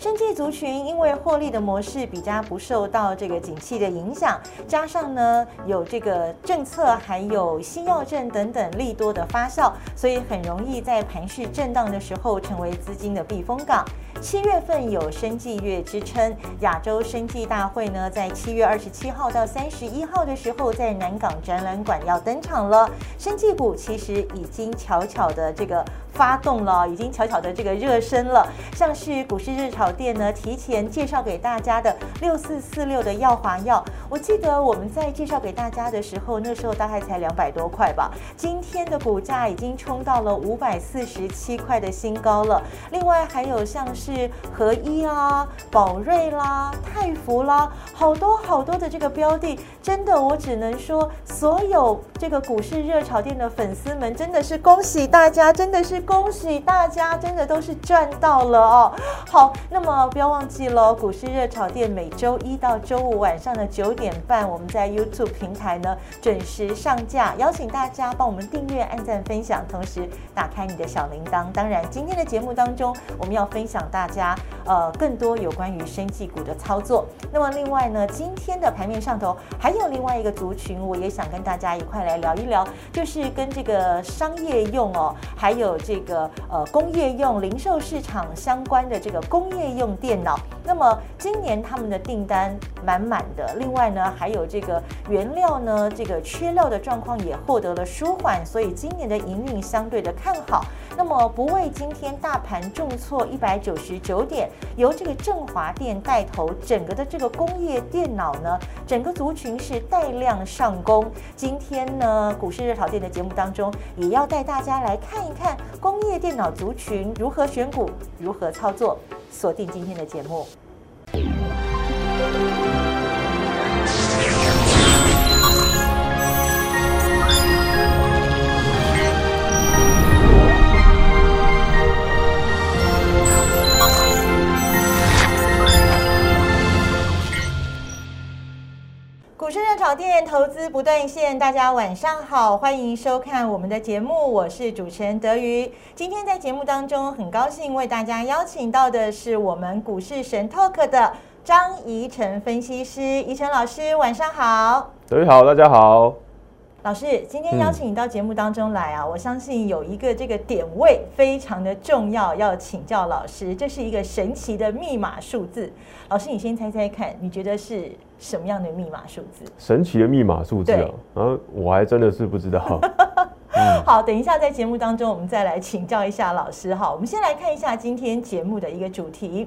生计族群因为获利的模式比较不受到这个景气的影响，加上呢有这个政策还有新药证等等利多的发酵，所以很容易在盘势震荡的时候成为资金的避风港。七月份有生计月之称，亚洲生计大会呢，在七月二十七号到三十一号的时候，在南港展览馆要登场了。生计股其实已经悄悄的这个发动了，已经悄悄的这个热身了。像是股市热炒店呢，提前介绍给大家的六四四六的耀华药，我记得我们在介绍给大家的时候，那时候大概才两百多块吧。今天的股价已经冲到了五百四十七块的新高了。另外还有像是。是合一啊，宝瑞啦，泰福啦，好多好多的这个标的，真的，我只能说，所有这个股市热炒店的粉丝们，真的是恭喜大家，真的是恭喜大家，真的都是赚到了哦。好，那么不要忘记了，股市热炒店每周一到周五晚上的九点半，我们在 YouTube 平台呢准时上架，邀请大家帮我们订阅、按赞、分享，同时打开你的小铃铛。当然，今天的节目当中，我们要分享大。大家呃更多有关于生技股的操作。那么另外呢，今天的盘面上头还有另外一个族群，我也想跟大家一块来聊一聊，就是跟这个商业用哦，还有这个呃工业用、零售市场相关的这个工业用电脑。那么今年他们的订单满满的，另外呢还有这个原料呢这个缺料的状况也获得了舒缓，所以今年的营运相对的看好。那么不为今天大盘重挫一百九十十九点，由这个振华电带头，整个的这个工业电脑呢，整个族群是带量上攻。今天呢，股市热炒店的节目当中，也要带大家来看一看工业电脑族群如何选股，如何操作。锁定今天的节目。投资不断线，大家晚上好，欢迎收看我们的节目，我是主持人德瑜。今天在节目当中，很高兴为大家邀请到的是我们股市神 Talk 的张怡晨分析师，怡晨老师，晚上好。德瑜好，大家好。老师，今天邀请你到节目当中来啊，我相信有一个这个点位非常的重要，要请教老师，这是一个神奇的密码数字。老师，你先猜猜看，你觉得是？什么样的密码数字？神奇的密码数字啊！啊，我还真的是不知道。好，等一下在节目当中，我们再来请教一下老师哈。我们先来看一下今天节目的一个主题。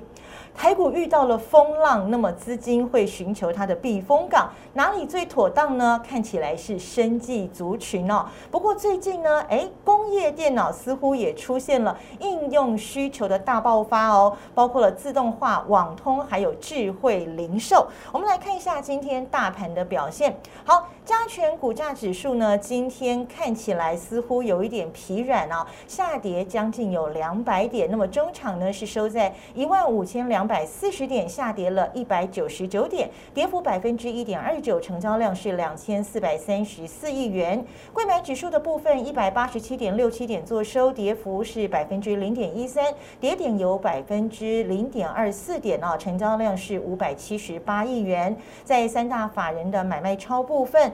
台股遇到了风浪，那么资金会寻求它的避风港，哪里最妥当呢？看起来是生技族群哦。不过最近呢，哎，工业电脑似乎也出现了应用需求的大爆发哦，包括了自动化、网通，还有智慧零售。我们来看一下今天大盘的表现。好，加权股价指数呢，今天看起来似乎有一点疲软哦，下跌将近有两百点。那么中场呢是收在一万五千两。两百四十点下跌了一百九十九点，跌幅百分之一点二九，成交量是两千四百三十四亿元。贵买指数的部分一百八十七点六七点做收，跌幅是百分之零点一三，跌点有百分之零点二四点啊，成交量是五百七十八亿元。在三大法人的买卖超部分。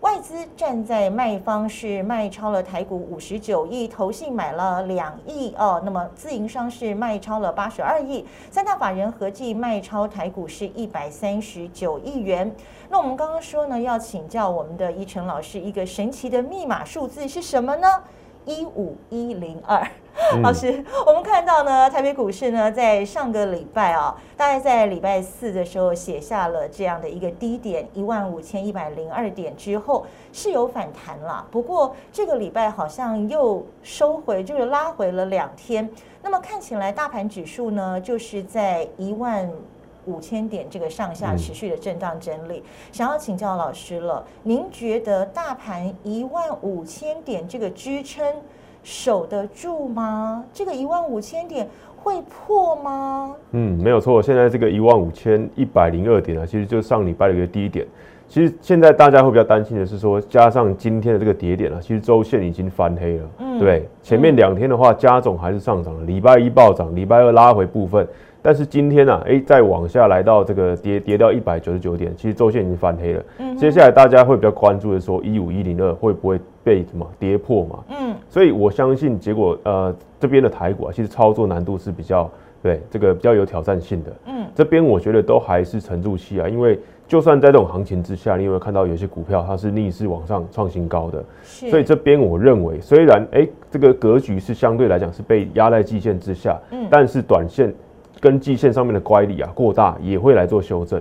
外资站在卖方是卖超了台股五十九亿，投信买了两亿哦，那么自营商是卖超了八十二亿，三大法人合计卖超台股是一百三十九亿元。那我们刚刚说呢，要请教我们的依晨老师，一个神奇的密码数字是什么呢？一五一零二。老师，我们看到呢，台北股市呢，在上个礼拜啊，大概在礼拜四的时候写下了这样的一个低点一万五千一百零二点之后是有反弹了，不过这个礼拜好像又收回，就是拉回了两天。那么看起来大盘指数呢，就是在一万五千点这个上下持续的震荡整理。想要请教老师了，您觉得大盘一万五千点这个支撑？守得住吗？这个一万五千点会破吗？嗯，没有错。现在这个一万五千一百零二点啊，其实就是上礼拜的一个低点。其实现在大家会比较担心的是说，加上今天的这个跌点啊，其实周线已经翻黑了。嗯，对。前面两天的话，加总还是上涨了。礼拜一暴涨，礼拜二拉回部分，但是今天呢，哎，再往下来到这个跌跌到一百九十九点，其实周线已经翻黑了。嗯，接下来大家会比较关注的说，一五一零二会不会被什么跌破嘛？嗯，所以我相信结果，呃，这边的台股啊，其实操作难度是比较对这个比较有挑战性的。嗯，这边我觉得都还是沉住气啊，因为就算在这种行情之下，你有没有看到有些股票它是逆势往上创新高的？所以这边我认为，虽然哎这个格局是相对来讲是被压在季线之下，嗯，但是短线。跟季线上面的乖离啊过大，也会来做修正，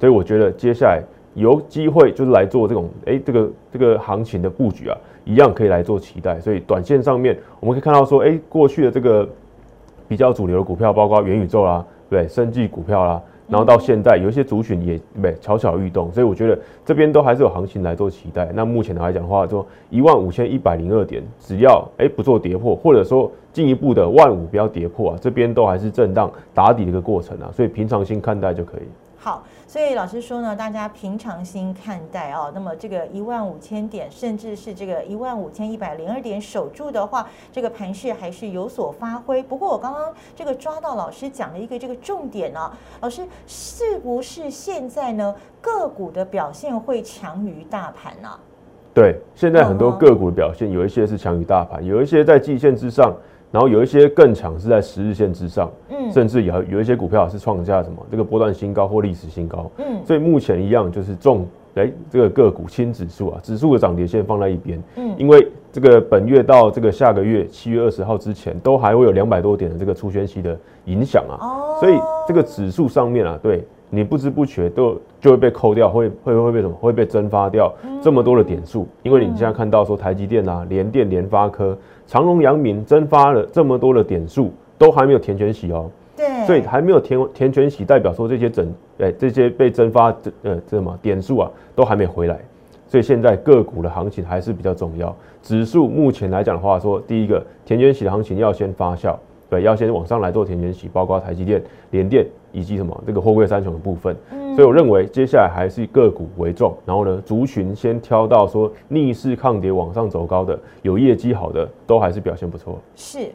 所以我觉得接下来有机会就是来做这种哎这个这个行情的布局啊，一样可以来做期待。所以短线上面我们可以看到说，哎过去的这个比较主流的股票，包括元宇宙啦，对，生技股票啦。然后到现在，有一些族群也对悄悄欲动，所以我觉得这边都还是有行情来做期待。那目前来讲的话，说一万五千一百零二点，只要哎不做跌破，或者说进一步的万五不要跌破啊，这边都还是震荡打底的一个过程啊，所以平常心看待就可以。好，所以老师说呢，大家平常心看待哦。那么这个一万五千点，甚至是这个一万五千一百零二点守住的话，这个盘势还是有所发挥。不过我刚刚这个抓到老师讲的一个这个重点呢，老师是不是现在呢个股的表现会强于大盘呢？对，现在很多个股的表现有一些是强于大盘，有一些在季线之上。然后有一些更强是在十日线之上，嗯，甚至有有一些股票是创下什么这个波段新高或历史新高，嗯，所以目前一样就是重哎这个个股轻指数啊，指数的涨跌线放在一边，嗯，因为这个本月到这个下个月七月二十号之前都还会有两百多点的这个出宣期的影响啊，哦，所以这个指数上面啊，对你不知不觉都就会被扣掉，会会会被什么？会被蒸发掉这么多的点数，因为你现在看到说台积电啊、联电、联发科。长隆、阳明蒸发了这么多的点数，都还没有填全息哦。对，所以还没有填填全息，代表说这些整哎这些被蒸发这呃这什么点数啊，都还没回来。所以现在个股的行情还是比较重要。指数目前来讲的话，说第一个填全洗的行情要先发酵，对，要先往上来做填全洗，包括台积电、联电以及什么这个货柜三雄的部分。所以我认为接下来还是以个股为重，然后呢，族群先挑到说逆势抗跌往上走高的，有业绩好的，都还是表现不错。是。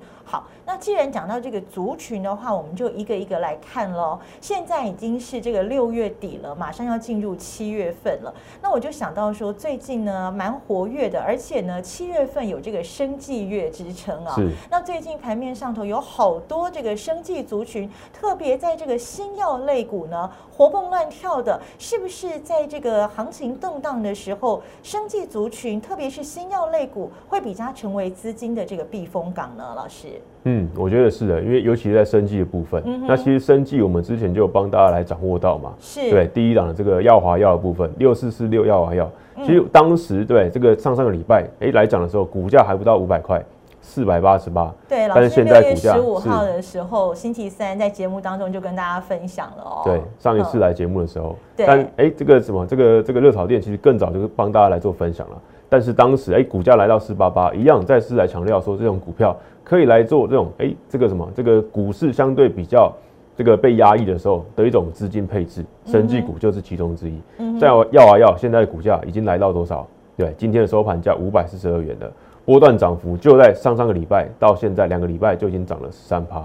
既然讲到这个族群的话，我们就一个一个来看喽。现在已经是这个六月底了，马上要进入七月份了。那我就想到说，最近呢蛮活跃的，而且呢七月份有这个生计月之称啊。那最近盘面上头有好多这个生计族群，特别在这个新药类股呢活蹦乱跳的，是不是在这个行情动荡的时候，生计族群特别是新药类股会比较成为资金的这个避风港呢？老师？嗯，我觉得是的，因为尤其是在生计的部分，那其实生计我们之前就有帮大家来掌握到嘛，是。对第一档的这个耀华药的部分，六四四六耀华药，其实当时对这个上上个礼拜哎来讲的时候，股价还不到五百块，四百八十八，对，但是现在十五号的时候，星期三在节目当中就跟大家分享了哦，对，上一次来节目的时候，但哎这个什么这个这个热炒店其实更早就是帮大家来做分享了，但是当时哎股价来到四八八，一样再次来强调说这种股票。可以来做这种哎，这个什么，这个股市相对比较这个被压抑的时候的一种资金配置，生技股就是其中之一。再要啊要，现在的股价已经来到多少？对，今天的收盘价五百四十二元的波段涨幅，就在上上个礼拜到现在两个礼拜就已经涨了十三趴。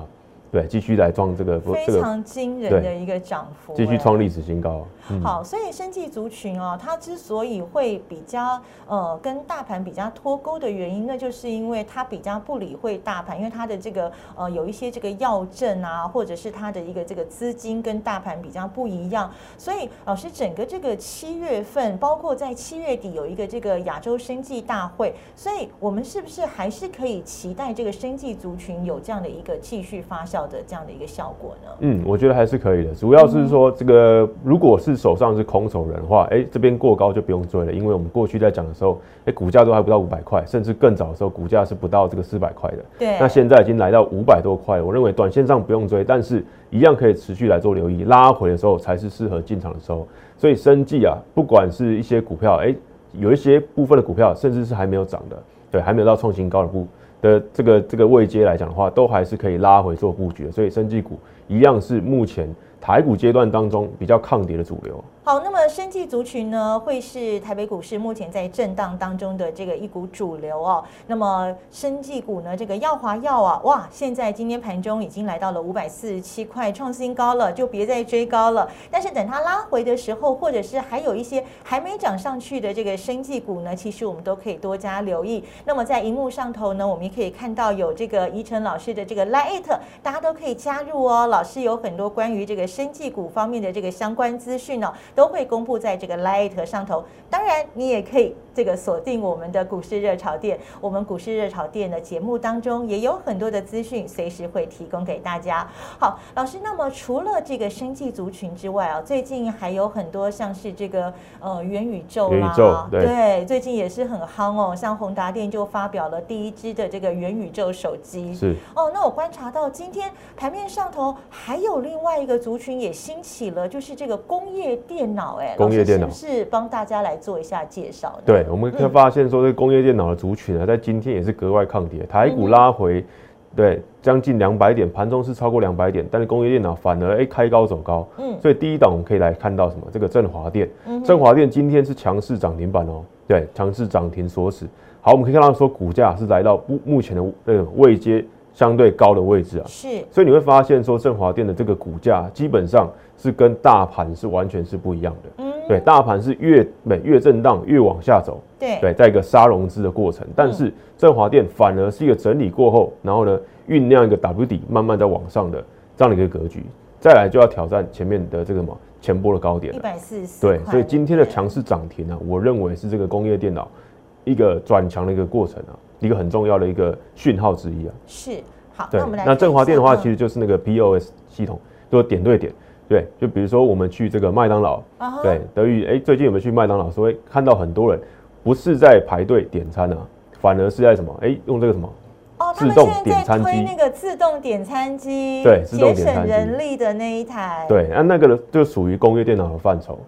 对，继续来创这个非常惊人的一个涨幅，继续创历史新高。好，所以生技族群哦，它之所以会比较呃跟大盘比较脱钩的原因，那就是因为它比较不理会大盘，因为它的这个呃有一些这个药证啊，或者是它的一个这个资金跟大盘比较不一样。所以老师，整个这个七月份，包括在七月底有一个这个亚洲生技大会，所以我们是不是还是可以期待这个生技族群有这样的一个继续发酵？的这样的一个效果呢？嗯，我觉得还是可以的。主要是说，这个如果是手上是空手人的话，哎，这边过高就不用追了，因为我们过去在讲的时候，哎，股价都还不到五百块，甚至更早的时候，股价是不到这个四百块的。对。那现在已经来到五百多块，我认为短线上不用追，但是一样可以持续来做留意，拉回的时候才是适合进场的时候。所以生计啊，不管是一些股票，哎，有一些部分的股票甚至是还没有涨的，对，还没有到创新高的部。的这个这个位阶来讲的话，都还是可以拉回做布局的，所以生技股一样是目前台股阶段当中比较抗跌的主流。好，那么生技族群呢，会是台北股市目前在震荡当中的这个一股主流哦。那么生技股呢，这个耀华药啊，哇，现在今天盘中已经来到了五百四十七块，创新高了，就别再追高了。但是等它拉回的时候，或者是还有一些还没涨上去的这个生技股呢，其实我们都可以多加留意。那么在荧幕上头呢，我们也可以看到有这个宜晨老师的这个 Light，大家都可以加入哦。老师有很多关于这个生技股方面的这个相关资讯哦。都会公布在这个 Light 上头，当然你也可以这个锁定我们的股市热潮店，我们股市热潮店的节目当中也有很多的资讯，随时会提供给大家。好，老师，那么除了这个生技族群之外啊，最近还有很多像是这个呃元宇宙啦，对，最近也是很夯哦，像宏达电就发表了第一支的这个元宇宙手机，是哦，那我观察到今天盘面上头还有另外一个族群也兴起了，就是这个工业电。电脑哎，工业电脑是帮大家来做一下介绍。对，我们可以发现说，这工业电脑的族群啊，在今天也是格外抗跌，台股拉回，对，将近两百点，盘中是超过两百点，但是工业电脑反而哎开高走高。嗯，所以第一档我们可以来看到什么？这个振华电，振华电今天是强势涨停板哦，对，强势涨停锁死。好，我们可以看到说，股价是来到目目前的那个位阶相对高的位置啊。是，所以你会发现说，振华电的这个股价基本上。是跟大盘是完全是不一样的，嗯，对，大盘是越每越震荡越往下走，对，对，在一个杀融资的过程，但是振华电反而是一个整理过后，然后呢酝酿一个 W 底慢慢在往上的这样的一个格局，再来就要挑战前面的这个什么前波的高点，一百四十对，所以今天的强势涨停呢，我认为是这个工业电脑一个转强的一个过程啊，一个很重要的一个讯号之一啊，是，好，那我们来，那振华电的话，其实就是那个 POS 系统，都点对点。对，就比如说我们去这个麦当劳，对，德裕，哎，最近有没有去麦当劳？所以看到很多人不是在排队点餐啊，反而是在什么？哎，用这个什么？哦，自动点餐机，那个自动点餐机，对，自动点餐机，人力的那一台。对，那那个呢，就属于工业电脑的范畴。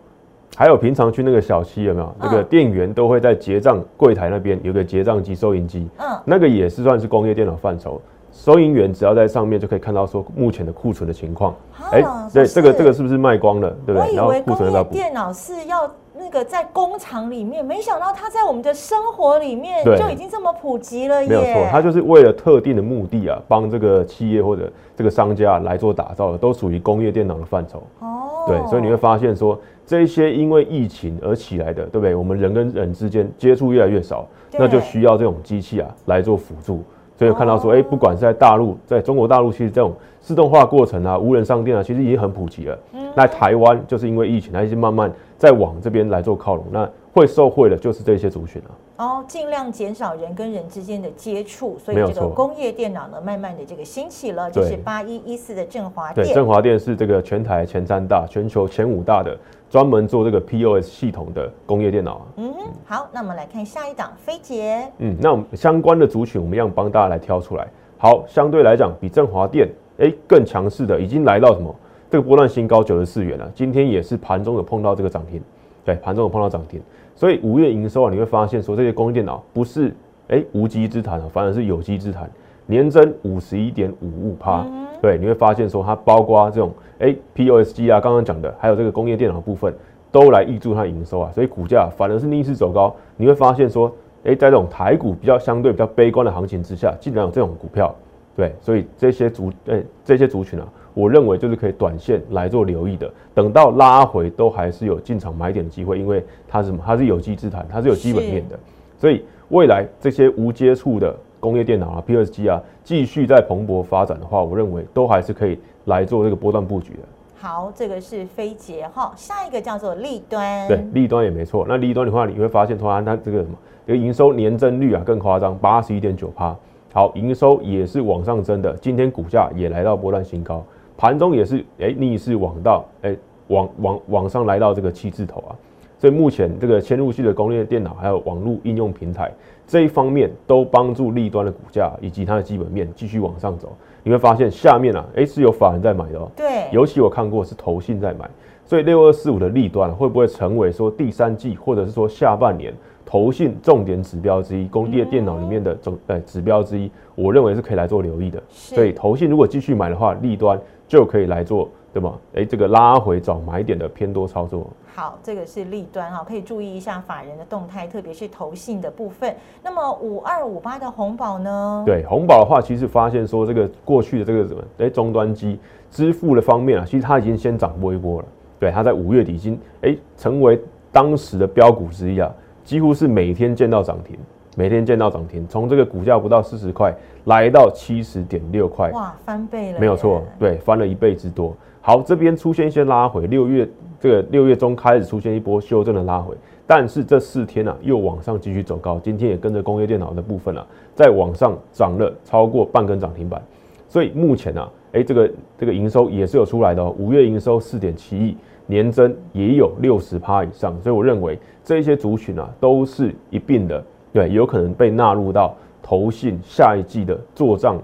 还有平常去那个小七有没有？那个店员都会在结账柜台那边有个结账机、收银机，嗯，那个也是算是工业电脑范畴。收银员只要在上面就可以看到说目前的库存的情况。哎，对，这个这个是不是卖光了？对不对？我以为工业电脑是要那个在工厂里面，没想到它在我们的生活里面就已经这么普及了。没有错，它就是为了特定的目的啊，帮这个企业或者这个商家来做打造的，都属于工业电脑的范畴。哦，对，所以你会发现说，这些因为疫情而起来的，对不对？我们人跟人之间接触越来越少，那就需要这种机器啊来做辅助。所以看到说，哎，不管是在大陆，在中国大陆，其实这种自动化过程啊，无人商店啊，其实已经很普及了。那台湾就是因为疫情，它已经慢慢在往这边来做靠拢。那会受惠的就是这些族群啊。哦，尽量减少人跟人之间的接触，所以这个工业电脑呢，慢慢的这个兴起了。就是八一一四的振华电，对，振华电是这个全台前三大、全球前五大的。专门做这个 POS 系统的工业电脑啊。嗯，好，那我们来看下一档飞捷。嗯，那我们相关的族群，我们一样帮大家来挑出来。好，相对来讲，比振华电哎更强势的，已经来到什么？这个波段新高九十四元了。今天也是盘中有碰到这个涨停，对，盘中有碰到涨停。所以五月营收啊，你会发现说这些工业电脑不是哎无稽之谈啊，反而是有机之谈，年增五十一点五五趴。对，你会发现说它包括这种哎 POS 机啊，刚刚讲的，还有这个工业电脑部分，都来挹注它营收啊，所以股价反而是逆势走高。你会发现说，哎，在这种台股比较相对比较悲观的行情之下，竟然有这种股票，对，所以这些族哎这些族群啊，我认为就是可以短线来做留意的，等到拉回都还是有进场买点的机会，因为它是什么？它是有机之谈，它是有基本面的，所以未来这些无接触的。工业电脑啊，P S G 啊，继续在蓬勃发展的话，我认为都还是可以来做这个波段布局的。好，这个是飞捷哈，下一个叫做立端。对，立端也没错。那立端的话，你会发现，突然它这个什么，这个营收年增率啊更夸张，八十一点九趴。好，营收也是往上增的，今天股价也来到波段新高，盘中也是哎逆势往到哎往往往上来到这个七字头啊。所以目前这个嵌入式的工业电脑还有网络应用平台这一方面都帮助立端的股价以及它的基本面继续往上走。你会发现下面啊，哎是有法人在买的哦。对，尤其我看过是投信在买。所以六二四五的利端会不会成为说第三季或者是说下半年投信重点指标之一，工业电脑里面的总呃指标之一？我认为是可以来做留意的。所以投信如果继续买的话，利端就可以来做。对吗？哎，这个拉回找买点的偏多操作。好，这个是利端哈，可以注意一下法人的动态，特别是投信的部分。那么五二五八的红宝呢？对，红宝的话，其实发现说这个过去的这个什么，哎，终端机支付的方面啊，其实它已经先涨过一波了。对，它在五月底已经哎成为当时的标股之一啊，几乎是每天见到涨停，每天见到涨停，从这个股价不到四十块来到七十点六块，哇，翻倍了，没有错，对，翻了一倍之多。好，这边出现一些拉回，六月这个六月中开始出现一波修正的拉回，但是这四天啊又往上继续走高，今天也跟着工业电脑的部分啊，在往上涨了超过半根涨停板，所以目前啊，哎，这个这个营收也是有出来的哦，五月营收四点七亿，年增也有六十趴以上，所以我认为这些族群啊都是一并的，对，有可能被纳入到投信下一季的做账，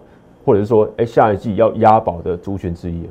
或者是说，哎，下一季要押宝的族群之一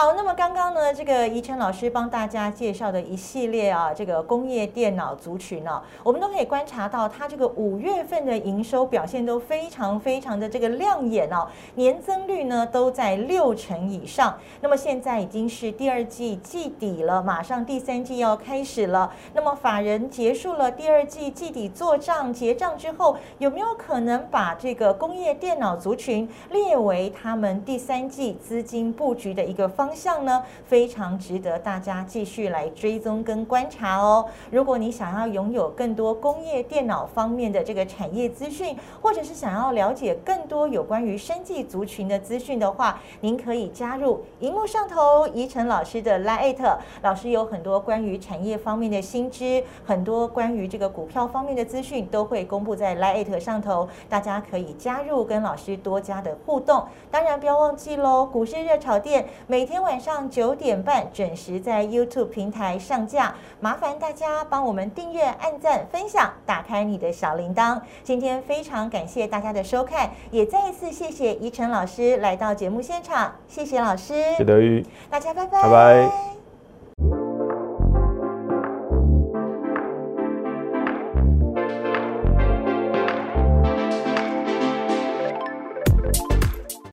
好，那么刚刚呢，这个宜晨老师帮大家介绍的一系列啊，这个工业电脑族群呢，我们都可以观察到，它这个五月份的营收表现都非常非常的这个亮眼哦，年增率呢都在六成以上。那么现在已经是第二季季底了，马上第三季要开始了。那么法人结束了第二季季底做账结账之后，有没有可能把这个工业电脑族群列为他们第三季资金布局的一个？方方向呢，非常值得大家继续来追踪跟观察哦。如果你想要拥有更多工业电脑方面的这个产业资讯，或者是想要了解更多有关于生技族群的资讯的话，您可以加入荧幕上头宜晨老师的 Lite，老师有很多关于产业方面的新知，很多关于这个股票方面的资讯都会公布在 Lite 上头，大家可以加入跟老师多加的互动。当然不要忘记喽，股市热炒店每天晚上九点半准时在 YouTube 平台上架，麻烦大家帮我们订阅、按赞、分享，打开你的小铃铛。今天非常感谢大家的收看，也再一次谢谢宜晨老师来到节目现场，谢谢老师，谢德玉，大家拜拜，拜拜。